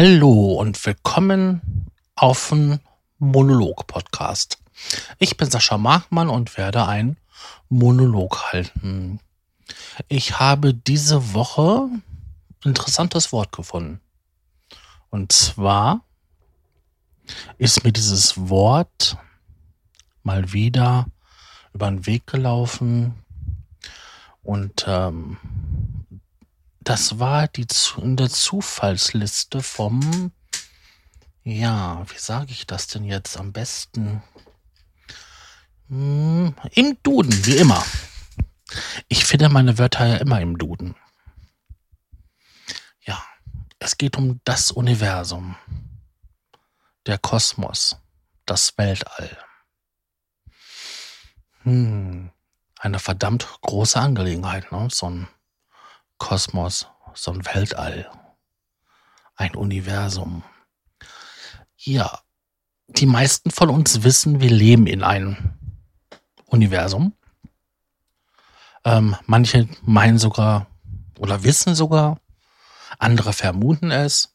Hallo und willkommen auf dem Monolog-Podcast. Ich bin Sascha Markmann und werde einen Monolog halten. Ich habe diese Woche ein interessantes Wort gefunden. Und zwar ist mir dieses Wort mal wieder über den Weg gelaufen und ähm, das war die in der Zufallsliste vom, ja, wie sage ich das denn jetzt am besten? Hm, Im Duden, wie immer. Ich finde meine Wörter ja immer im Duden. Ja, es geht um das Universum, der Kosmos, das Weltall. Hm, eine verdammt große Angelegenheit, ne? So ein Kosmos, so ein Weltall, ein Universum. Ja, die meisten von uns wissen, wir leben in einem Universum. Ähm, manche meinen sogar oder wissen sogar, andere vermuten es.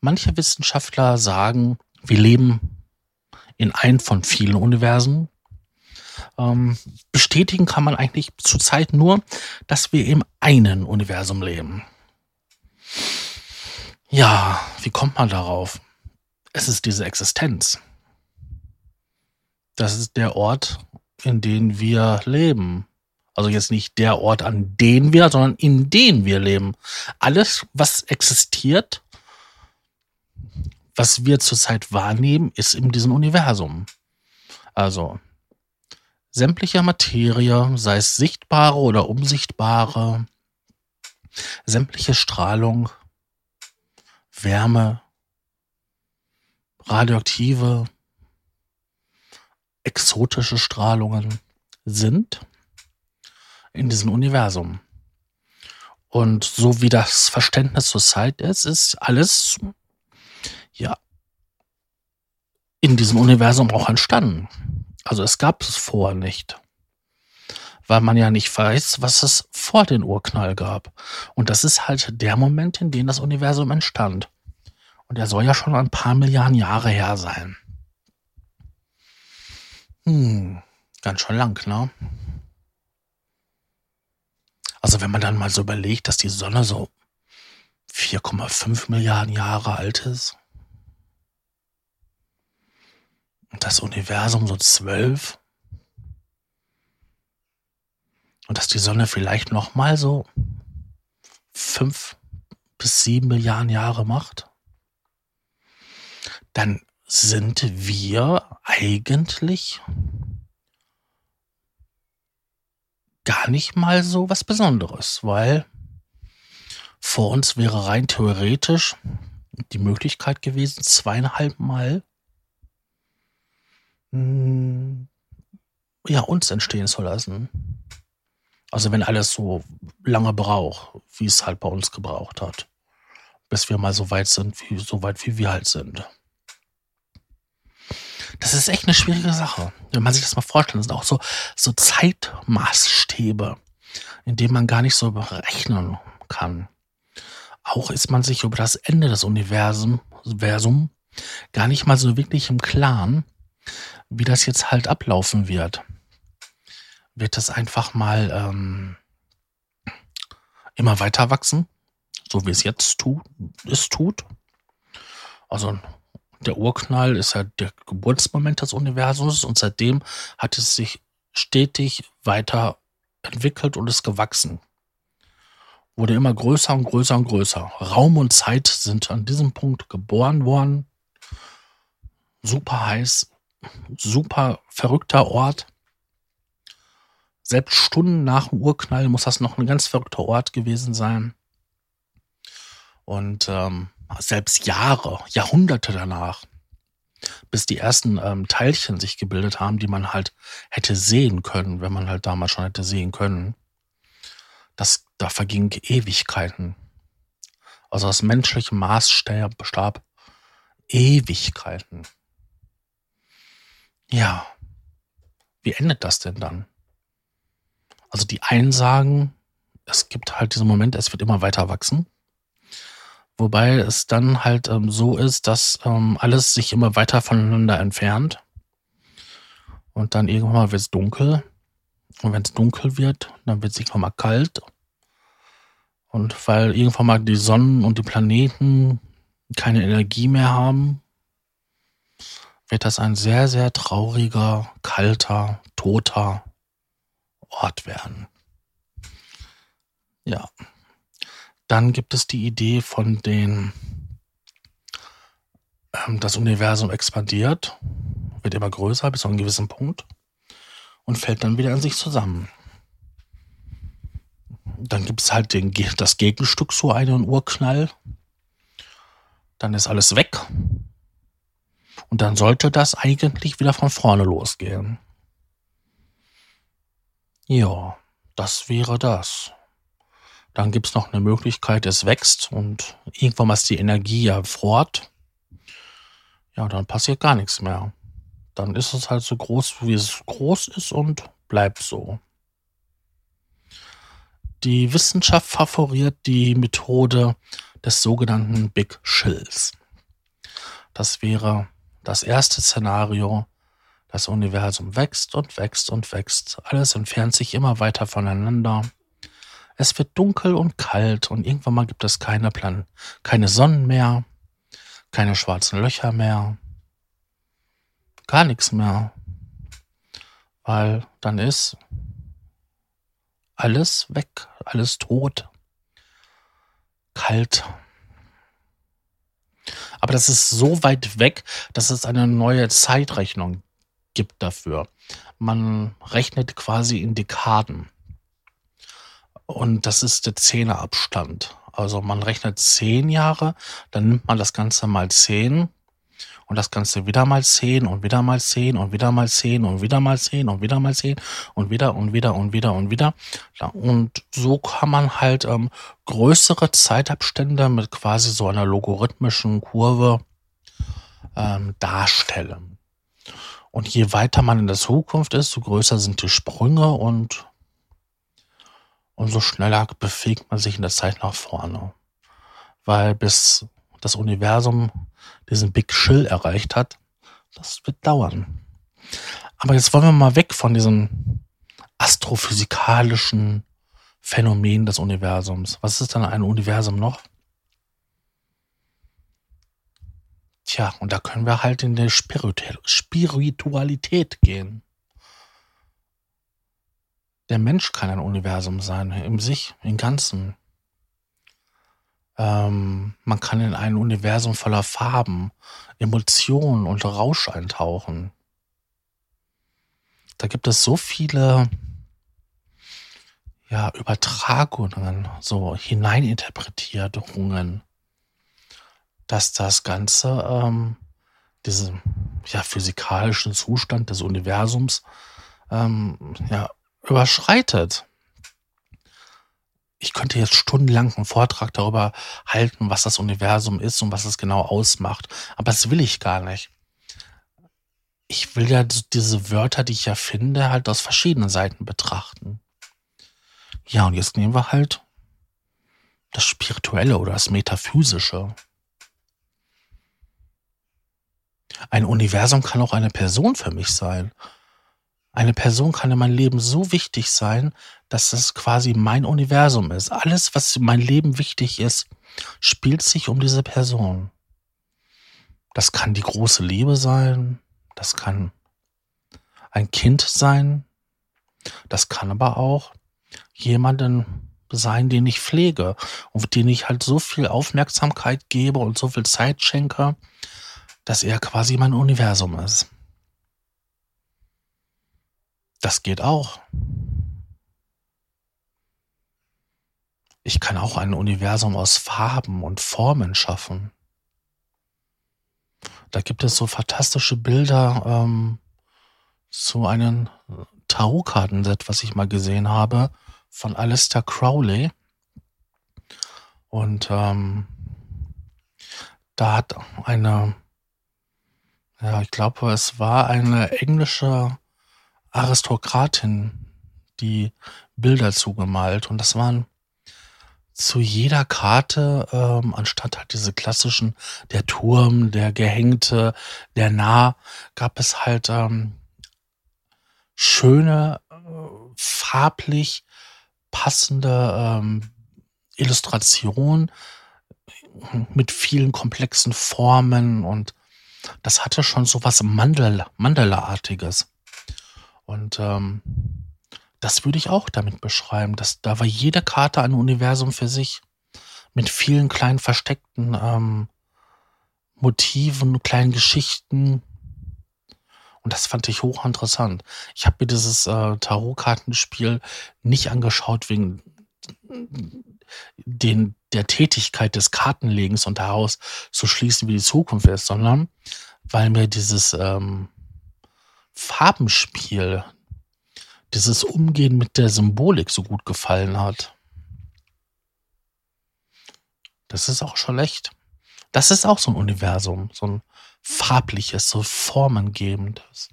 Manche Wissenschaftler sagen, wir leben in einem von vielen Universen. Ähm, bestätigen kann man eigentlich zurzeit nur, dass wir im einen Universum leben. Ja, wie kommt man darauf? Es ist diese Existenz. Das ist der Ort, in dem wir leben. Also jetzt nicht der Ort, an dem wir, sondern in dem wir leben. Alles, was existiert, was wir zurzeit wahrnehmen, ist in diesem Universum. Also sämtliche Materie, sei es sichtbare oder unsichtbare, sämtliche Strahlung, Wärme, radioaktive, exotische Strahlungen sind in diesem Universum. Und so wie das Verständnis zur Zeit ist, ist alles, ja, in diesem Universum auch entstanden. Also es gab es vorher nicht. Weil man ja nicht weiß, was es vor den Urknall gab. Und das ist halt der Moment, in dem das Universum entstand. Und er soll ja schon ein paar Milliarden Jahre her sein. Hm, ganz schön lang, ne? Also wenn man dann mal so überlegt, dass die Sonne so 4,5 Milliarden Jahre alt ist und das Universum so 12 und dass die Sonne vielleicht noch mal so 5 bis 7 Milliarden Jahre macht, dann sind wir eigentlich gar nicht mal so was Besonderes, weil vor uns wäre rein theoretisch die Möglichkeit gewesen, zweieinhalb Mal ja, uns entstehen zu lassen. Also wenn alles so lange braucht, wie es halt bei uns gebraucht hat, bis wir mal so weit sind, wie, so weit wie wir halt sind. Das ist echt eine schwierige Sache. Wenn man sich das mal vorstellt, das sind auch so, so Zeitmaßstäbe, in denen man gar nicht so berechnen kann. Auch ist man sich über das Ende des Universums Universum gar nicht mal so wirklich im Klaren, wie das jetzt halt ablaufen wird. Wird das einfach mal ähm, immer weiter wachsen, so wie es jetzt tu es tut? Also der Urknall ist ja der Geburtsmoment des Universums und seitdem hat es sich stetig weiter entwickelt und ist gewachsen. Wurde immer größer und größer und größer. Raum und Zeit sind an diesem Punkt geboren worden. Super heiß, super verrückter Ort. Selbst Stunden nach dem Urknall muss das noch ein ganz verrückter Ort gewesen sein. Und ähm, selbst Jahre, Jahrhunderte danach, bis die ersten ähm, Teilchen sich gebildet haben, die man halt hätte sehen können, wenn man halt damals schon hätte sehen können. Das, da vergingen Ewigkeiten. Also aus menschlichem Maßstab Ewigkeiten. Ja. Wie endet das denn dann? Also die einen sagen, es gibt halt diesen Moment, es wird immer weiter wachsen Wobei es dann halt ähm, so ist, dass ähm, alles sich immer weiter voneinander entfernt. Und dann irgendwann mal wird es dunkel. Und wenn es dunkel wird, dann wird es irgendwann mal kalt. Und weil irgendwann mal die Sonnen und die Planeten keine Energie mehr haben, wird das ein sehr, sehr trauriger, kalter, toter Ort werden. Ja. Dann gibt es die Idee von den, ähm, das Universum expandiert, wird immer größer bis zu einem gewissen Punkt und fällt dann wieder in sich zusammen. Dann gibt es halt den, das Gegenstück zu einem Urknall. Dann ist alles weg. Und dann sollte das eigentlich wieder von vorne losgehen. Ja, das wäre das. Dann gibt es noch eine Möglichkeit, es wächst und irgendwann ist die Energie ja fort. Ja, dann passiert gar nichts mehr. Dann ist es halt so groß, wie es groß ist und bleibt so. Die Wissenschaft favoriert die Methode des sogenannten Big Chills. Das wäre das erste Szenario. Das Universum wächst und wächst und wächst. Alles entfernt sich immer weiter voneinander. Es wird dunkel und kalt und irgendwann mal gibt es keine Plan keine Sonnen mehr, keine schwarzen Löcher mehr, gar nichts mehr. Weil dann ist alles weg, alles tot, kalt. Aber das ist so weit weg, dass es eine neue Zeitrechnung gibt dafür. Man rechnet quasi in Dekaden. Und das ist der Zehnerabstand. Also man rechnet zehn Jahre, dann nimmt man das Ganze mal zehn und das Ganze wieder mal zehn und wieder mal zehn und wieder mal zehn und wieder mal zehn und wieder mal zehn und wieder und wieder und wieder und wieder. Und so kann man halt ähm, größere Zeitabstände mit quasi so einer logarithmischen Kurve ähm, darstellen. Und je weiter man in der Zukunft ist, so größer sind die Sprünge und umso schneller bewegt man sich in der Zeit nach vorne. Weil bis das Universum diesen Big Chill erreicht hat, das wird dauern. Aber jetzt wollen wir mal weg von diesem astrophysikalischen Phänomen des Universums. Was ist dann ein Universum noch? Tja, und da können wir halt in die Spiritualität gehen. Der Mensch kann ein Universum sein, im sich, im Ganzen. Ähm, man kann in ein Universum voller Farben, Emotionen und Rausch eintauchen. Da gibt es so viele ja, Übertragungen, so Hineininterpretierungen, dass das Ganze ähm, diesen ja, physikalischen Zustand des Universums ähm, ja, überschreitet. Ich könnte jetzt stundenlang einen Vortrag darüber halten, was das Universum ist und was es genau ausmacht. Aber das will ich gar nicht. Ich will ja diese Wörter, die ich ja finde, halt aus verschiedenen Seiten betrachten. Ja, und jetzt nehmen wir halt das Spirituelle oder das Metaphysische. Ein Universum kann auch eine Person für mich sein. Eine Person kann in meinem Leben so wichtig sein, dass es quasi mein Universum ist. Alles, was in meinem Leben wichtig ist, spielt sich um diese Person. Das kann die große Liebe sein, das kann ein Kind sein, das kann aber auch jemanden sein, den ich pflege und den ich halt so viel Aufmerksamkeit gebe und so viel Zeit schenke, dass er quasi mein Universum ist. Das geht auch. Ich kann auch ein Universum aus Farben und Formen schaffen. Da gibt es so fantastische Bilder ähm, zu einem Tarotkartenset, was ich mal gesehen habe, von Alistair Crowley. Und ähm, da hat eine, ja, ich glaube, es war eine englische Aristokratin die Bilder zugemalt und das waren zu jeder Karte, ähm, anstatt halt diese klassischen, der Turm, der Gehängte, der Nah, gab es halt ähm, schöne, äh, farblich passende ähm, Illustration mit vielen komplexen Formen und das hatte schon so was Mandel, Mandela-artiges. Und ähm, das würde ich auch damit beschreiben. Dass, da war jede Karte ein Universum für sich. Mit vielen kleinen versteckten ähm, Motiven, kleinen Geschichten. Und das fand ich hochinteressant. Ich habe mir dieses äh, Tarotkartenspiel nicht angeschaut wegen den, der Tätigkeit des Kartenlegens und daraus zu schließen, wie die Zukunft ist, sondern weil mir dieses ähm, Farbenspiel, dieses Umgehen mit der Symbolik so gut gefallen hat. Das ist auch schon echt. Das ist auch so ein Universum, so ein farbliches, so formengebendes.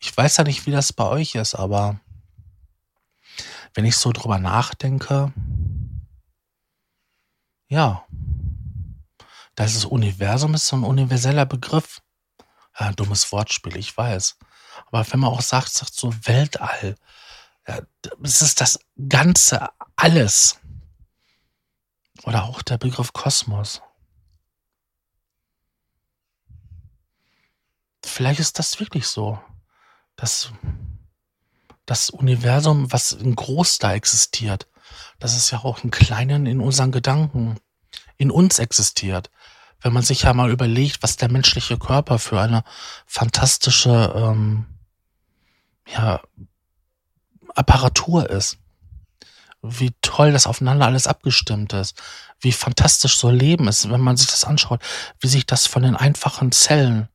Ich weiß ja nicht, wie das bei euch ist, aber wenn ich so drüber nachdenke, ja, das Universum ist so ein universeller Begriff. Ja, dummes Wortspiel, ich weiß. Aber wenn man auch sagt, sagt so Weltall, ja, es ist das ganze alles. Oder auch der Begriff Kosmos. Vielleicht ist das wirklich so. Das, das Universum, was in groß da existiert, das ist ja auch im Kleinen in unseren Gedanken, in uns existiert wenn man sich ja mal überlegt, was der menschliche Körper für eine fantastische ähm, ja, Apparatur ist. Wie toll das aufeinander alles abgestimmt ist. Wie fantastisch so Leben ist, wenn man sich das anschaut. Wie sich das von den einfachen Zellen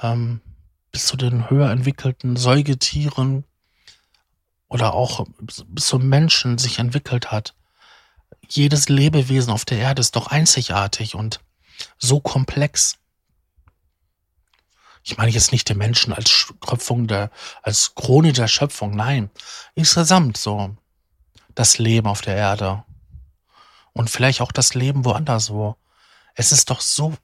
ähm, bis zu den höher entwickelten Säugetieren oder auch bis zum Menschen sich entwickelt hat. Jedes Lebewesen auf der Erde ist doch einzigartig und so komplex. Ich meine jetzt nicht den Menschen als Schöpfung der, als Krone der Schöpfung, nein. Insgesamt so. Das Leben auf der Erde. Und vielleicht auch das Leben woanders wo. Es ist doch so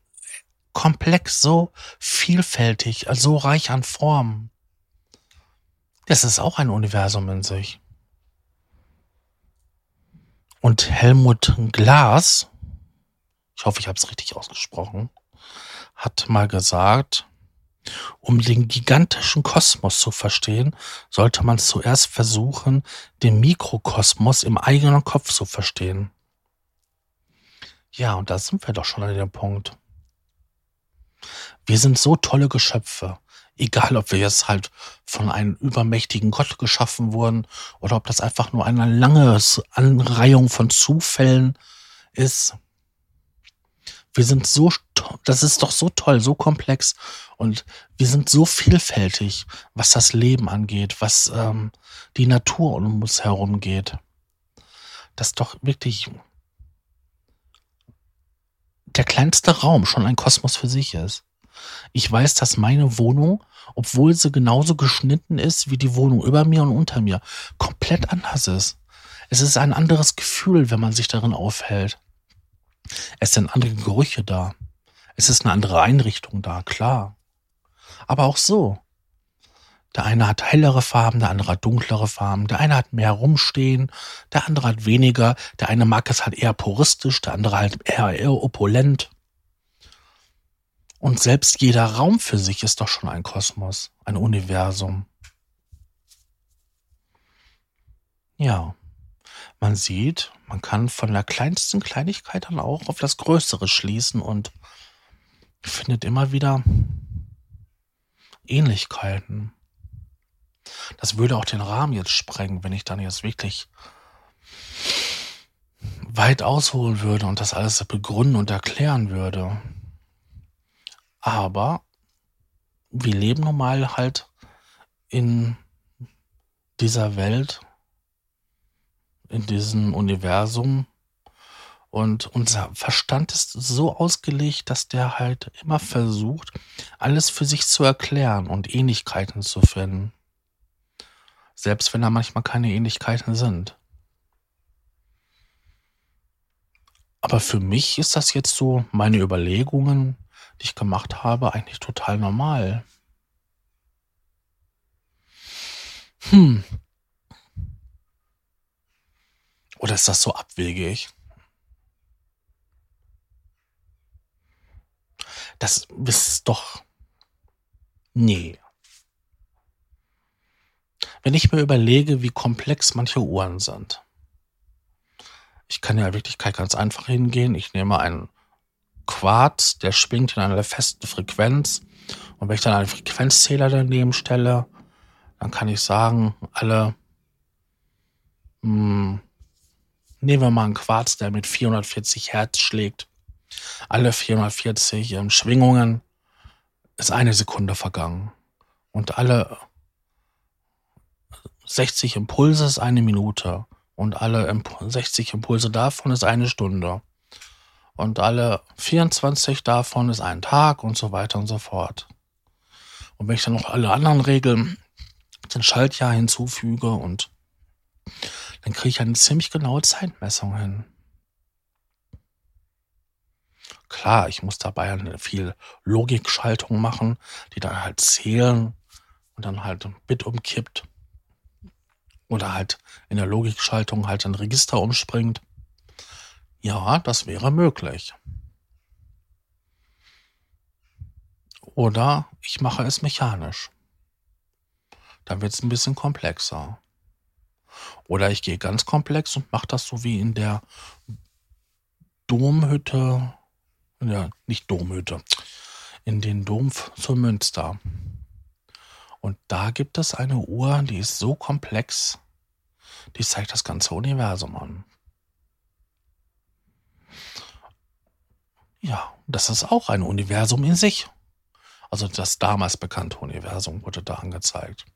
komplex, so vielfältig, so reich an Formen. Das ist auch ein Universum in sich. Und Helmut Glas, ich hoffe, ich habe es richtig ausgesprochen, hat mal gesagt, um den gigantischen Kosmos zu verstehen, sollte man zuerst versuchen, den Mikrokosmos im eigenen Kopf zu verstehen. Ja, und da sind wir doch schon an dem Punkt. Wir sind so tolle Geschöpfe. Egal, ob wir jetzt halt von einem übermächtigen Gott geschaffen wurden oder ob das einfach nur eine lange Anreihung von Zufällen ist. Wir sind so, das ist doch so toll, so komplex und wir sind so vielfältig, was das Leben angeht, was ähm, die Natur um uns herum geht. Das doch wirklich der kleinste Raum schon ein Kosmos für sich ist. Ich weiß, dass meine Wohnung, obwohl sie genauso geschnitten ist wie die Wohnung über mir und unter mir, komplett anders ist. Es ist ein anderes Gefühl, wenn man sich darin aufhält. Es sind andere Gerüche da. Es ist eine andere Einrichtung da, klar. Aber auch so. Der eine hat hellere Farben, der andere hat dunklere Farben, der eine hat mehr rumstehen, der andere hat weniger, der eine mag es halt eher puristisch, der andere halt eher, eher opulent. Und selbst jeder Raum für sich ist doch schon ein Kosmos, ein Universum. Ja. Man sieht, man kann von der kleinsten Kleinigkeit dann auch auf das Größere schließen und findet immer wieder Ähnlichkeiten. Das würde auch den Rahmen jetzt sprengen, wenn ich dann jetzt wirklich weit ausholen würde und das alles begründen und erklären würde. Aber wir leben nun mal halt in dieser Welt in diesem Universum. Und unser Verstand ist so ausgelegt, dass der halt immer versucht, alles für sich zu erklären und Ähnlichkeiten zu finden. Selbst wenn da manchmal keine Ähnlichkeiten sind. Aber für mich ist das jetzt so, meine Überlegungen, die ich gemacht habe, eigentlich total normal. Hm. Oder ist das so abwegig? Das ist doch. Nee. Wenn ich mir überlege, wie komplex manche Uhren sind. Ich kann ja in Wirklichkeit ganz einfach hingehen. Ich nehme einen Quarz, der schwingt in einer festen Frequenz. Und wenn ich dann einen Frequenzzähler daneben stelle, dann kann ich sagen, alle, mh, hm, nehmen wir mal einen Quarz, der mit 440 Hertz schlägt. Alle 440 ähm, Schwingungen ist eine Sekunde vergangen. Und alle 60 Impulse ist eine Minute. Und alle 60 Impulse davon ist eine Stunde und alle 24 davon ist ein Tag und so weiter und so fort. Und wenn ich dann noch alle anderen Regeln, den Schaltjahr hinzufüge und dann kriege ich eine ziemlich genaue Zeitmessung hin. Klar, ich muss dabei eine viel Logikschaltung machen, die dann halt zählen und dann halt ein Bit umkippt. Oder halt in der Logikschaltung halt ein Register umspringt. Ja, das wäre möglich. Oder ich mache es mechanisch. Dann wird es ein bisschen komplexer. Oder ich gehe ganz komplex und mache das so wie in der Domhütte, ja, nicht Domhütte, in den Dom zu Münster. Und da gibt es eine Uhr, die ist so komplex, die zeigt das ganze Universum an. Ja, das ist auch ein Universum in sich. Also das damals bekannte Universum wurde da angezeigt.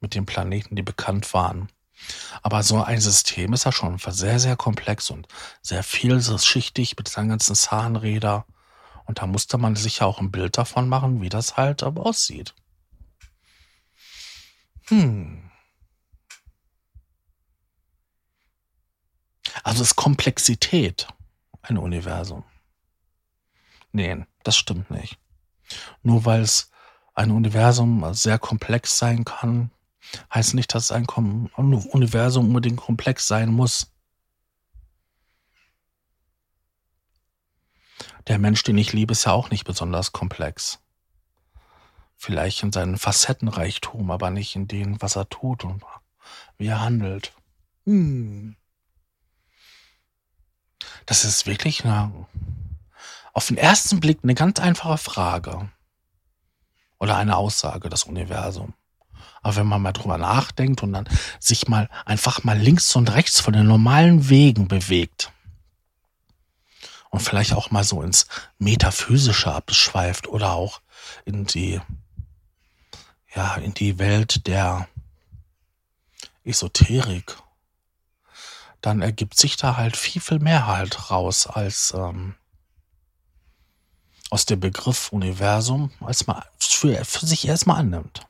Mit den Planeten, die bekannt waren. Aber so ein System ist ja schon sehr, sehr komplex und sehr vielschichtig mit seinen ganzen Zahnräder. Und da musste man sich ja auch ein Bild davon machen, wie das halt aussieht. Hm. Also ist Komplexität ein Universum. Nee, das stimmt nicht. Nur weil es ein Universum sehr komplex sein kann, heißt nicht, dass ein Universum unbedingt komplex sein muss. Der Mensch, den ich liebe, ist ja auch nicht besonders komplex. Vielleicht in seinem Facettenreichtum, aber nicht in dem, was er tut und wie er handelt. Hm. Das ist wirklich eine auf den ersten Blick eine ganz einfache Frage oder eine Aussage, das Universum. Aber wenn man mal drüber nachdenkt und dann sich mal einfach mal links und rechts von den normalen Wegen bewegt und vielleicht auch mal so ins Metaphysische abschweift oder auch in die, ja, in die Welt der Esoterik, dann ergibt sich da halt viel, viel mehr halt raus als, ähm, aus dem Begriff Universum als mal für, für sich erstmal annimmt.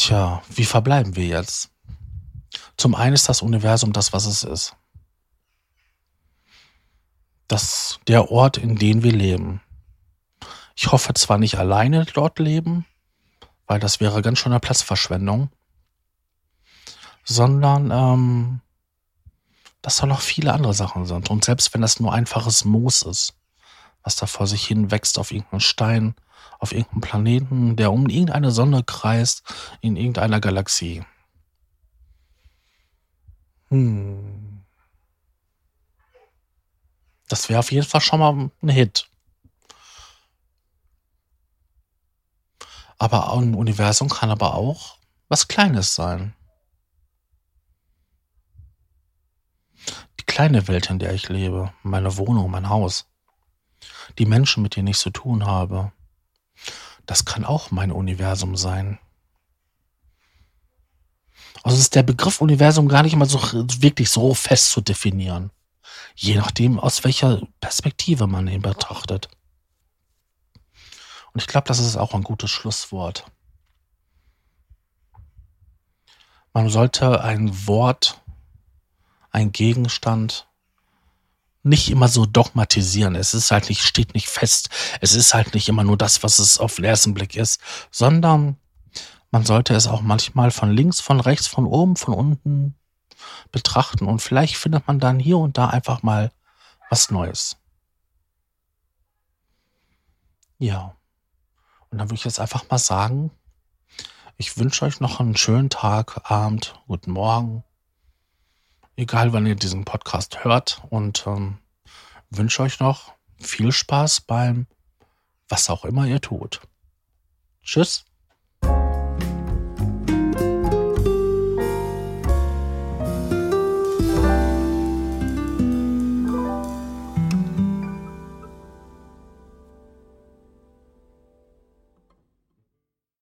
Tja, wie verbleiben wir jetzt? Zum einen ist das Universum das, was es ist. Das der Ort, in dem wir leben. Ich hoffe zwar nicht alleine dort leben, weil das wäre ganz schön eine Platzverschwendung, sondern ähm, dass da noch viele andere Sachen sind. Und selbst wenn das nur einfaches Moos ist, was da vor sich hin wächst auf irgendeinem Stein, auf irgendeinem Planeten, der um irgendeine Sonne kreist, in irgendeiner Galaxie. Hm. Das wäre auf jeden Fall schon mal ein Hit. Aber ein Universum kann aber auch was Kleines sein. kleine Welt, in der ich lebe, meine Wohnung, mein Haus, die Menschen, mit denen ich zu tun habe, das kann auch mein Universum sein. Also ist der Begriff Universum gar nicht mal so wirklich so fest zu definieren. Je nachdem, aus welcher Perspektive man ihn betrachtet. Und ich glaube, das ist auch ein gutes Schlusswort. Man sollte ein Wort, ein Gegenstand nicht immer so dogmatisieren. Es ist halt nicht, steht nicht fest. Es ist halt nicht immer nur das, was es auf den ersten Blick ist, sondern man sollte es auch manchmal von links, von rechts, von oben, von unten betrachten und vielleicht findet man dann hier und da einfach mal was Neues. Ja. Und dann würde ich jetzt einfach mal sagen, ich wünsche euch noch einen schönen Tag, Abend, guten Morgen, egal wann ihr diesen Podcast hört und ähm, wünsche euch noch viel Spaß beim was auch immer ihr tut. Tschüss.